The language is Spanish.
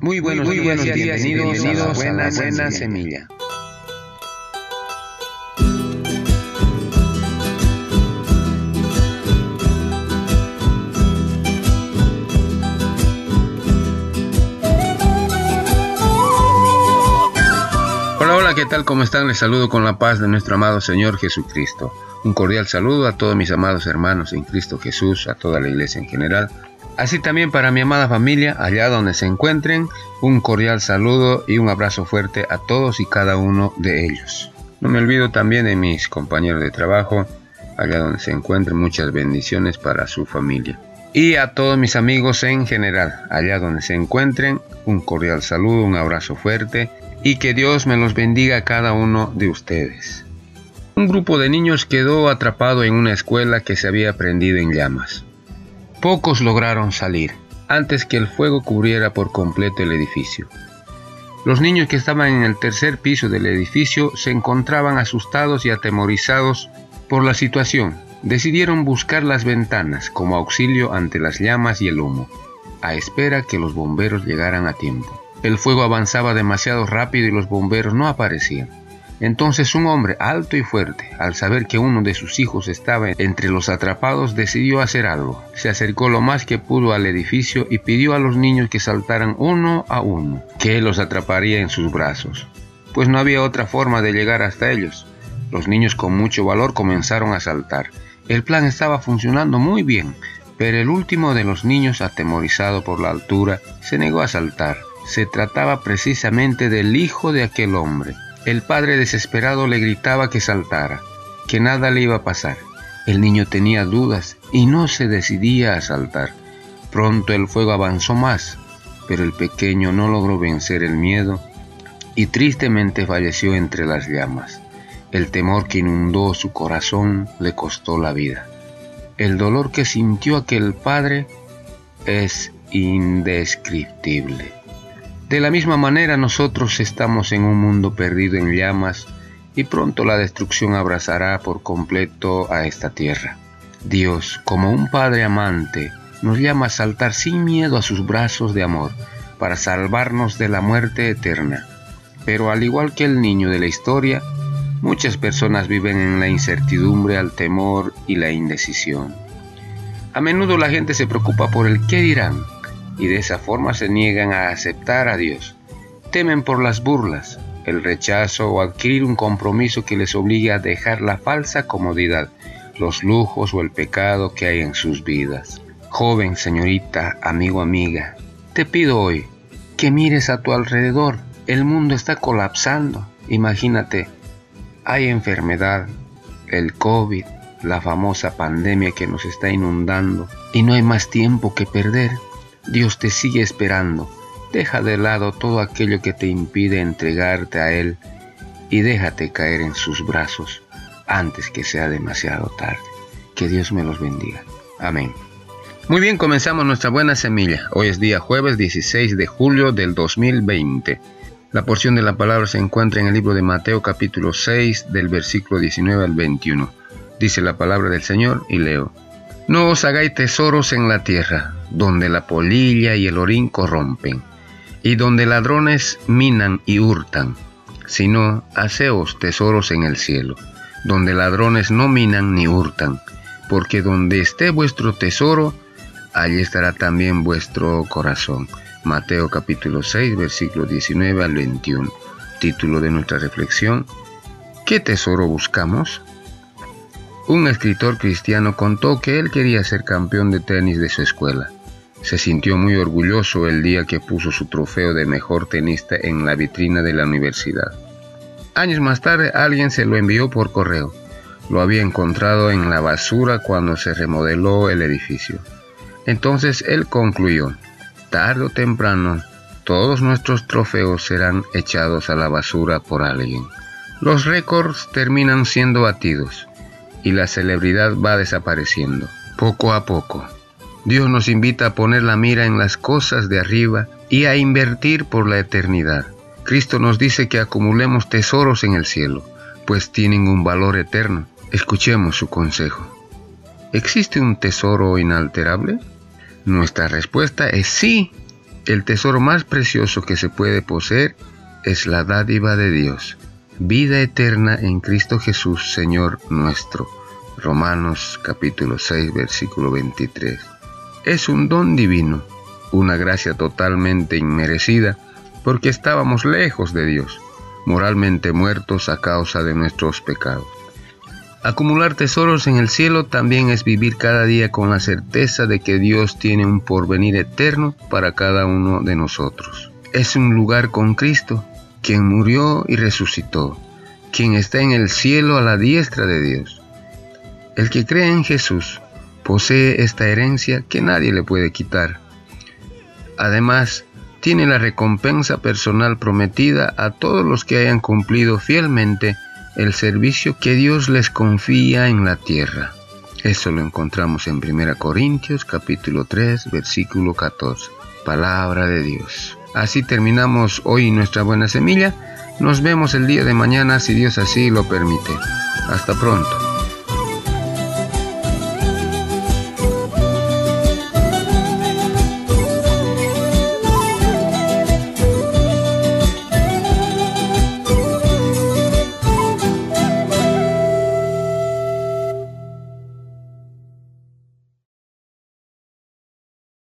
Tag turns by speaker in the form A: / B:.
A: Muy buenos, muy buenos días, bienvenidos, bienvenidos, a la buena, buena semilla. Tal? ¿Cómo están? Les saludo con la paz de nuestro amado Señor Jesucristo. Un cordial saludo a todos mis amados hermanos en Cristo Jesús, a toda la iglesia en general Así también para mi amada familia, allá donde se encuentren, un cordial saludo y un abrazo fuerte a todos y cada uno de ellos. No me olvido también de mis compañeros de trabajo, allá donde se encuentren, muchas bendiciones para su familia. Y a todos mis amigos en general, allá donde se encuentren, un cordial saludo, un abrazo fuerte y que Dios me los bendiga a cada uno de ustedes. Un grupo de niños quedó atrapado en una escuela que se había prendido en llamas. Pocos lograron salir antes que el fuego cubriera por completo el edificio. Los niños que estaban en el tercer piso del edificio se encontraban asustados y atemorizados por la situación. Decidieron buscar las ventanas como auxilio ante las llamas y el humo, a espera que los bomberos llegaran a tiempo. El fuego avanzaba demasiado rápido y los bomberos no aparecían. Entonces un hombre alto y fuerte, al saber que uno de sus hijos estaba entre los atrapados, decidió hacer algo. Se acercó lo más que pudo al edificio y pidió a los niños que saltaran uno a uno, que él los atraparía en sus brazos. Pues no había otra forma de llegar hasta ellos. Los niños con mucho valor comenzaron a saltar. El plan estaba funcionando muy bien, pero el último de los niños, atemorizado por la altura, se negó a saltar. Se trataba precisamente del hijo de aquel hombre. El padre desesperado le gritaba que saltara, que nada le iba a pasar. El niño tenía dudas y no se decidía a saltar. Pronto el fuego avanzó más, pero el pequeño no logró vencer el miedo y tristemente falleció entre las llamas. El temor que inundó su corazón le costó la vida. El dolor que sintió aquel padre es indescriptible. De la misma manera nosotros estamos en un mundo perdido en llamas y pronto la destrucción abrazará por completo a esta tierra. Dios, como un Padre amante, nos llama a saltar sin miedo a sus brazos de amor para salvarnos de la muerte eterna. Pero al igual que el niño de la historia, muchas personas viven en la incertidumbre, al temor y la indecisión. A menudo la gente se preocupa por el qué dirán y de esa forma se niegan a aceptar a Dios. Temen por las burlas, el rechazo o adquirir un compromiso que les obligue a dejar la falsa comodidad, los lujos o el pecado que hay en sus vidas. Joven, señorita, amigo, amiga, te pido hoy que mires a tu alrededor. El mundo está colapsando. Imagínate, hay enfermedad, el COVID, la famosa pandemia que nos está inundando y no hay más tiempo que perder. Dios te sigue esperando. Deja de lado todo aquello que te impide entregarte a Él y déjate caer en sus brazos antes que sea demasiado tarde. Que Dios me los bendiga. Amén. Muy bien, comenzamos nuestra buena semilla. Hoy es día jueves 16 de julio del 2020. La porción de la palabra se encuentra en el libro de Mateo capítulo 6 del versículo 19 al 21. Dice la palabra del Señor y leo. No os hagáis tesoros en la tierra, donde la polilla y el orín corrompen, y donde ladrones minan y hurtan, sino haceos tesoros en el cielo, donde ladrones no minan ni hurtan, porque donde esté vuestro tesoro, allí estará también vuestro corazón. Mateo capítulo 6, versículo 19 al 21. Título de nuestra reflexión. ¿Qué tesoro buscamos? Un escritor cristiano contó que él quería ser campeón de tenis de su escuela. Se sintió muy orgulloso el día que puso su trofeo de mejor tenista en la vitrina de la universidad. Años más tarde alguien se lo envió por correo. Lo había encontrado en la basura cuando se remodeló el edificio. Entonces él concluyó, tarde o temprano, todos nuestros trofeos serán echados a la basura por alguien. Los récords terminan siendo batidos y la celebridad va desapareciendo, poco a poco. Dios nos invita a poner la mira en las cosas de arriba y a invertir por la eternidad. Cristo nos dice que acumulemos tesoros en el cielo, pues tienen un valor eterno. Escuchemos su consejo. ¿Existe un tesoro inalterable? Nuestra respuesta es sí. El tesoro más precioso que se puede poseer es la dádiva de Dios, vida eterna en Cristo Jesús, Señor nuestro. Romanos capítulo 6, versículo 23. Es un don divino, una gracia totalmente inmerecida, porque estábamos lejos de Dios, moralmente muertos a causa de nuestros pecados. Acumular tesoros en el cielo también es vivir cada día con la certeza de que Dios tiene un porvenir eterno para cada uno de nosotros. Es un lugar con Cristo, quien murió y resucitó, quien está en el cielo a la diestra de Dios. El que cree en Jesús posee esta herencia que nadie le puede quitar. Además, tiene la recompensa personal prometida a todos los que hayan cumplido fielmente el servicio que Dios les confía en la tierra. Eso lo encontramos en 1 Corintios capítulo 3 versículo 14. Palabra de Dios. Así terminamos hoy nuestra buena semilla. Nos vemos el día de mañana si Dios así lo permite. Hasta pronto.